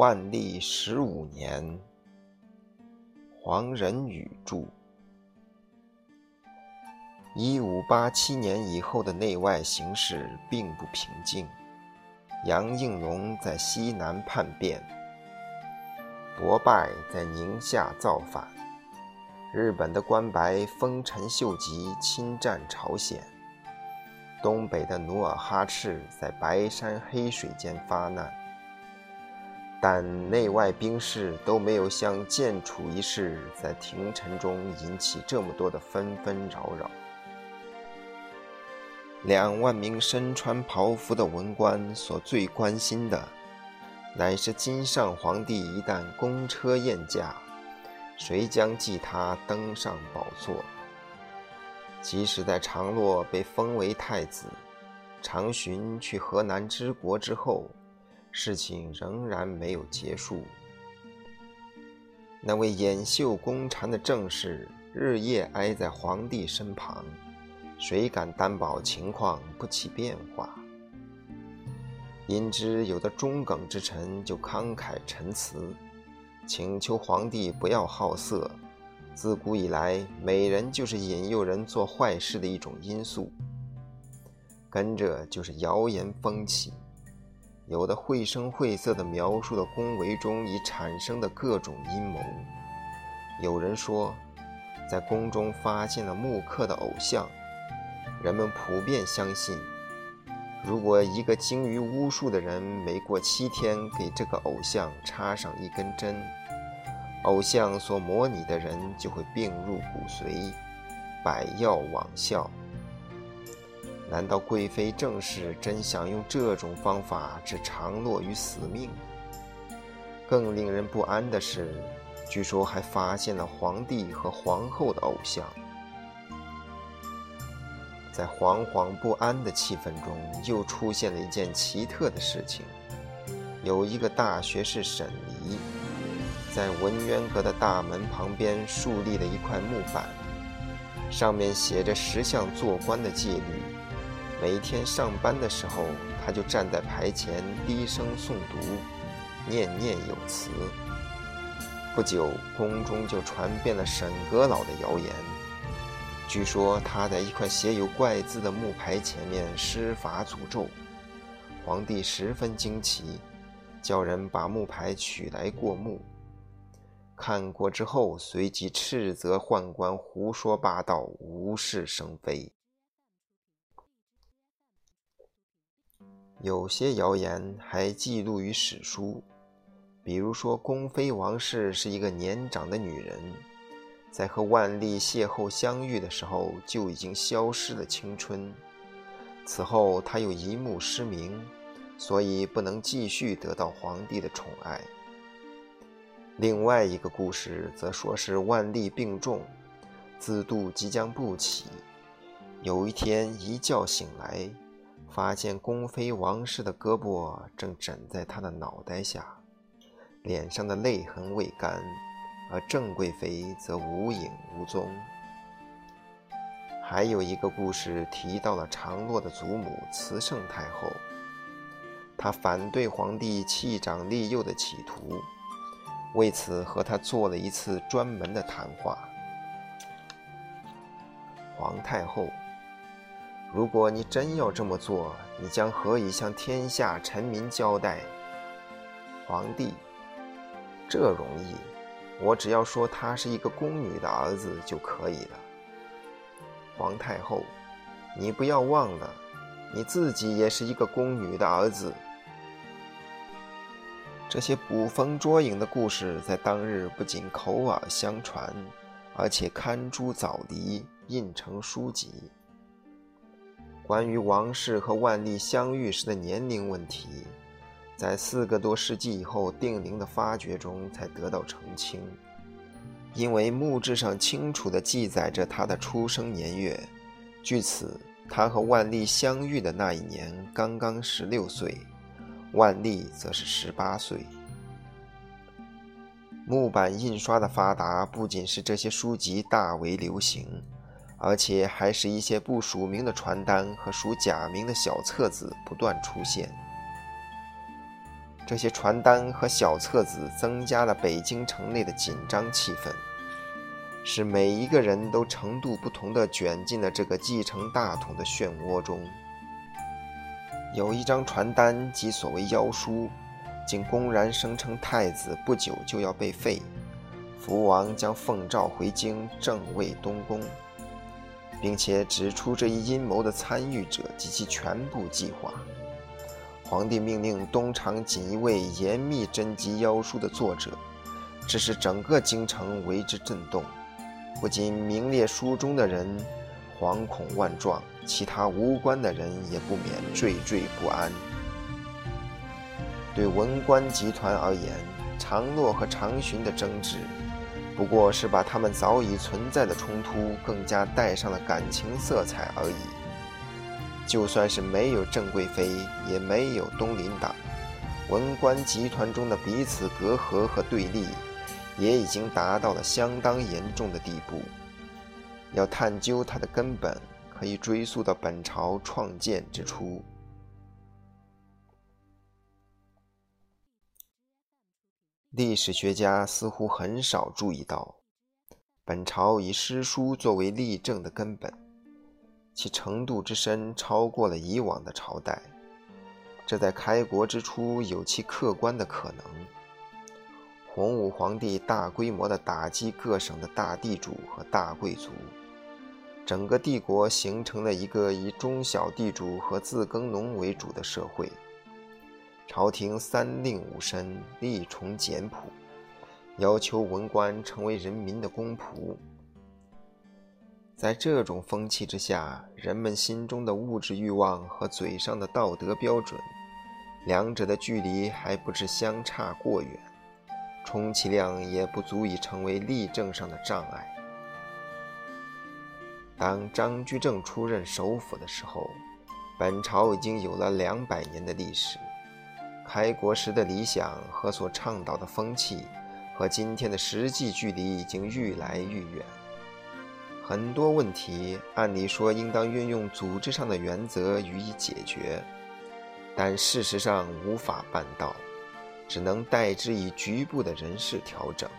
万历十五年，黄仁宇著。一五八七年以后的内外形势并不平静。杨应龙在西南叛变，伯拜在宁夏造反，日本的关白丰臣秀吉侵占朝鲜，东北的努尔哈赤在白山黑水间发难。但内外兵士都没有像建楚一事在廷臣中引起这么多的纷纷扰扰。两万名身穿袍服的文官所最关心的，乃是今上皇帝一旦公车宴驾，谁将继他登上宝座？即使在长洛被封为太子，长寻去河南之国之后。事情仍然没有结束。那位掩袖公禅的正室日夜挨在皇帝身旁，谁敢担保情况不起变化？因之，有的中耿之臣就慷慨陈词，请求皇帝不要好色。自古以来，美人就是引诱人做坏事的一种因素。跟着就是谣言风起。有的绘声绘色地描述了宫闱中已产生的各种阴谋。有人说，在宫中发现了木刻的偶像，人们普遍相信，如果一个精于巫术的人每过七天给这个偶像插上一根针，偶像所模拟的人就会病入骨髓，百药罔效。难道贵妃正是真想用这种方法置长乐于死命？更令人不安的是，据说还发现了皇帝和皇后的偶像。在惶惶不安的气氛中，又出现了一件奇特的事情：有一个大学士沈黎，在文渊阁的大门旁边树立了一块木板，上面写着十项做官的戒律。每天上班的时候，他就站在牌前低声诵读，念念有词。不久，宫中就传遍了沈阁老的谣言。据说他在一块写有怪字的木牌前面施法诅咒，皇帝十分惊奇，叫人把木牌取来过目。看过之后，随即斥责宦官胡说八道，无事生非。有些谣言还记录于史书，比如说宫妃王氏是一个年长的女人，在和万历邂逅相遇的时候就已经消失了青春。此后她又一目失明，所以不能继续得到皇帝的宠爱。另外一个故事则说是万历病重，自度即将不起，有一天一觉醒来。发现宫妃王氏的胳膊正枕在他的脑袋下，脸上的泪痕未干，而郑贵妃则无影无踪。还有一个故事提到了长洛的祖母慈圣太后，她反对皇帝弃长立幼的企图，为此和他做了一次专门的谈话。皇太后。如果你真要这么做，你将何以向天下臣民交代？皇帝，这容易，我只要说他是一个宫女的儿子就可以了。皇太后，你不要忘了，你自己也是一个宫女的儿子。这些捕风捉影的故事在当日不仅口耳相传，而且刊诸枣篱，印成书籍。关于王氏和万历相遇时的年龄问题，在四个多世纪以后定陵的发掘中才得到澄清。因为墓志上清楚地记载着他的出生年月，据此，他和万历相遇的那一年刚刚十六岁，万历则是十八岁。木板印刷的发达，不仅是这些书籍大为流行。而且还使一些不署名的传单和署假名的小册子不断出现。这些传单和小册子增加了北京城内的紧张气氛，使每一个人都程度不同地卷进了这个继承大统的漩涡中。有一张传单即所谓妖书，竟公然声称太子不久就要被废，福王将奉诏回京正位东宫。并且指出这一阴谋的参与者及其全部计划。皇帝命令东厂锦衣卫严密侦缉妖书的作者，致使整个京城为之震动。不仅名列书中的人惶恐万状，其他无关的人也不免惴惴不安。对文官集团而言，长洛和长寻的争执。不过是把他们早已存在的冲突更加带上了感情色彩而已。就算是没有郑贵妃，也没有东林党，文官集团中的彼此隔阂和对立，也已经达到了相当严重的地步。要探究它的根本，可以追溯到本朝创建之初。历史学家似乎很少注意到，本朝以诗书作为立政的根本，其程度之深超过了以往的朝代。这在开国之初有其客观的可能。洪武皇帝大规模地打击各省的大地主和大贵族，整个帝国形成了一个以中小地主和自耕农为主的社会。朝廷三令五申，力崇简朴，要求文官成为人民的公仆。在这种风气之下，人们心中的物质欲望和嘴上的道德标准，两者的距离还不至相差过远，充其量也不足以成为立政上的障碍。当张居正出任首辅的时候，本朝已经有了两百年的历史。开国时的理想和所倡导的风气，和今天的实际距离已经愈来愈远。很多问题按理说应当运用组织上的原则予以解决，但事实上无法办到，只能代之以局部的人事调整。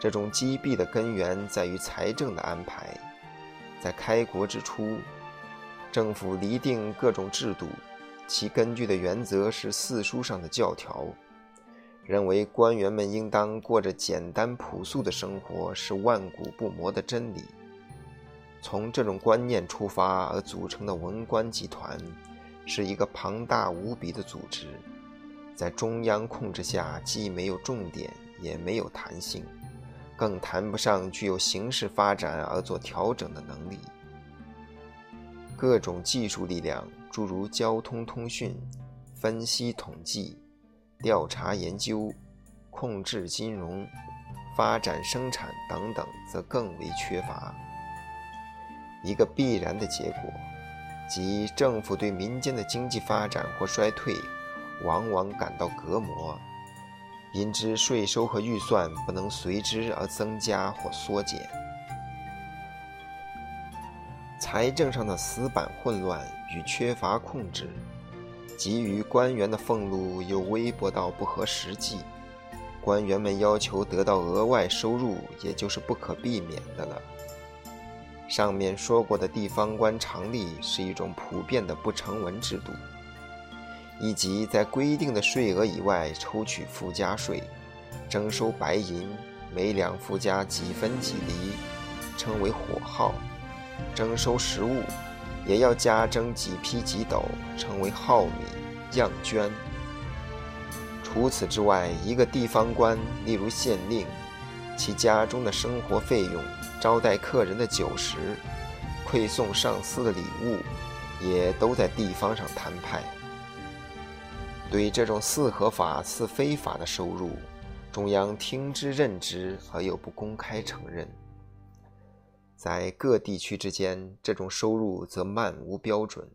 这种积弊的根源在于财政的安排。在开国之初，政府厘定各种制度。其根据的原则是四书上的教条，认为官员们应当过着简单朴素的生活是万古不磨的真理。从这种观念出发而组成的文官集团，是一个庞大无比的组织，在中央控制下，既没有重点，也没有弹性，更谈不上具有形势发展而做调整的能力。各种技术力量。诸如交通通讯、分析统计、调查研究、控制金融、发展生产等等，则更为缺乏。一个必然的结果，即政府对民间的经济发展或衰退，往往感到隔膜，因之税收和预算不能随之而增加或缩减。财政上的死板混乱与缺乏控制，给予官员的俸禄又微薄到不合实际，官员们要求得到额外收入，也就是不可避免的了。上面说过的地方官常例是一种普遍的不成文制度，以及在规定的税额以外抽取附加税，征收白银，每两附加几分几厘，称为火耗。征收食物，也要加征几匹几斗，称为耗米、样绢。除此之外，一个地方官，例如县令，其家中的生活费用、招待客人的酒食、馈送上司的礼物，也都在地方上摊派。对这种似合法似非法的收入，中央听之任之，而又不公开承认。在各地区之间，这种收入则漫无标准，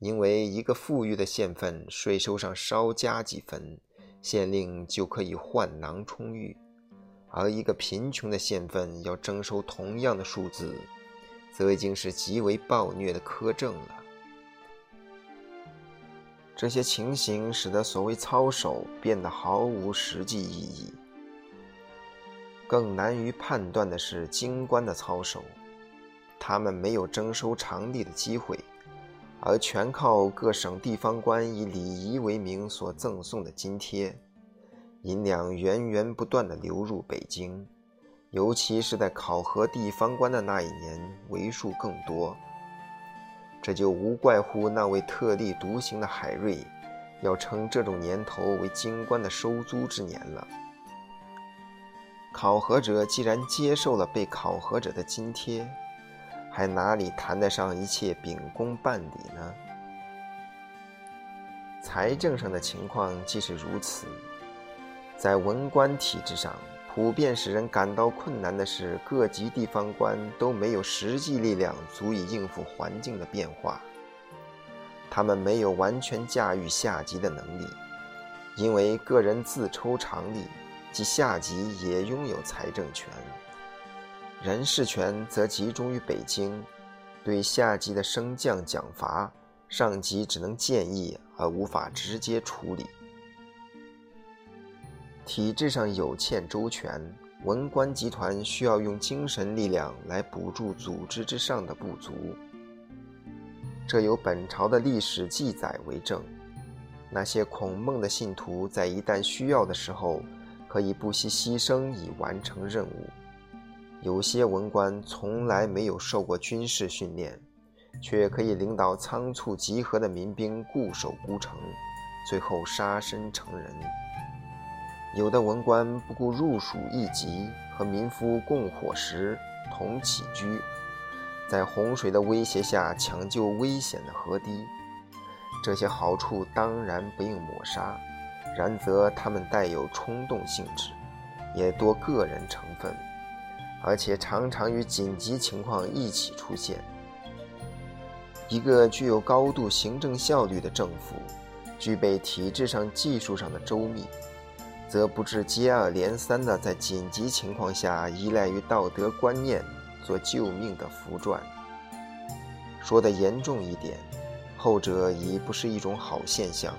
因为一个富裕的县份税收上稍加几分，县令就可以换囊充裕；而一个贫穷的县份要征收同样的数字，则已经是极为暴虐的苛政了。这些情形使得所谓操守变得毫无实际意义。更难于判断的是京官的操守，他们没有征收场地的机会，而全靠各省地方官以礼仪为名所赠送的津贴，银两源源不断地流入北京。尤其是在考核地方官的那一年，为数更多。这就无怪乎那位特立独行的海瑞，要称这种年头为京官的收租之年了。考核者既然接受了被考核者的津贴，还哪里谈得上一切秉公办理呢？财政上的情况既是如此，在文官体制上。普遍使人感到困难的是，各级地方官都没有实际力量足以应付环境的变化。他们没有完全驾驭下级的能力，因为个人自抽常例，即下级也拥有财政权。人事权则集中于北京，对下级的升降奖罚，上级只能建议而无法直接处理。体制上有欠周全，文官集团需要用精神力量来补助组织之上的不足。这有本朝的历史记载为证。那些孔孟的信徒在一旦需要的时候，可以不惜牺牲以完成任务。有些文官从来没有受过军事训练，却可以领导仓促集合的民兵固守孤城，最后杀身成仁。有的文官不顾入蜀一级，和民夫共伙食、同起居，在洪水的威胁下抢救危险的河堤。这些好处当然不应抹杀，然则他们带有冲动性质，也多个人成分，而且常常与紧急情况一起出现。一个具有高度行政效率的政府，具备体制上、技术上的周密。则不致接二连三地在紧急情况下依赖于道德观念做救命的符传。说的严重一点，后者已不是一种好现象，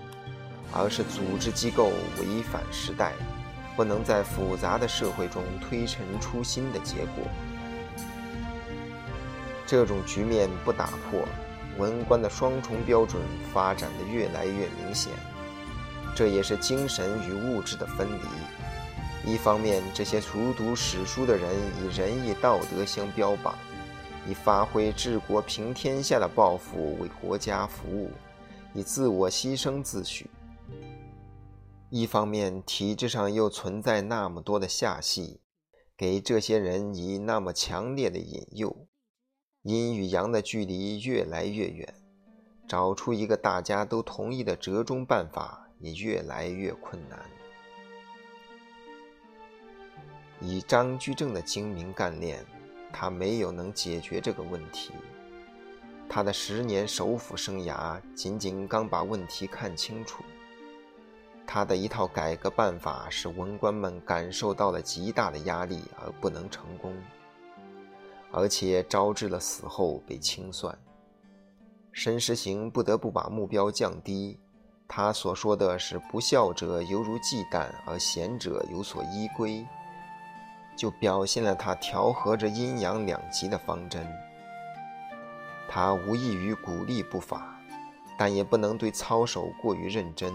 而是组织机构违反时代，不能在复杂的社会中推陈出新的结果。这种局面不打破，文官的双重标准发展的越来越明显。这也是精神与物质的分离。一方面，这些熟读史书的人以仁义道德相标榜，以发挥治国平天下的抱负为国家服务，以自我牺牲自诩；一方面，体制上又存在那么多的下戏，给这些人以那么强烈的引诱，阴与阳的距离越来越远，找出一个大家都同意的折中办法。也越来越困难。以张居正的精明干练，他没有能解决这个问题。他的十年首辅生涯，仅仅刚把问题看清楚。他的一套改革办法，使文官们感受到了极大的压力而不能成功，而且招致了死后被清算。申时行不得不把目标降低。他所说的是“不孝者犹如忌惮，而贤者有所依归”，就表现了他调和着阴阳两极的方针。他无异于鼓励不法，但也不能对操守过于认真。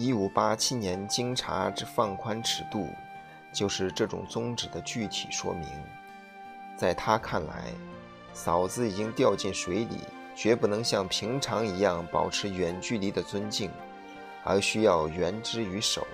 一五八七年经察之放宽尺度，就是这种宗旨的具体说明。在他看来，嫂子已经掉进水里。绝不能像平常一样保持远距离的尊敬，而需要援之于手。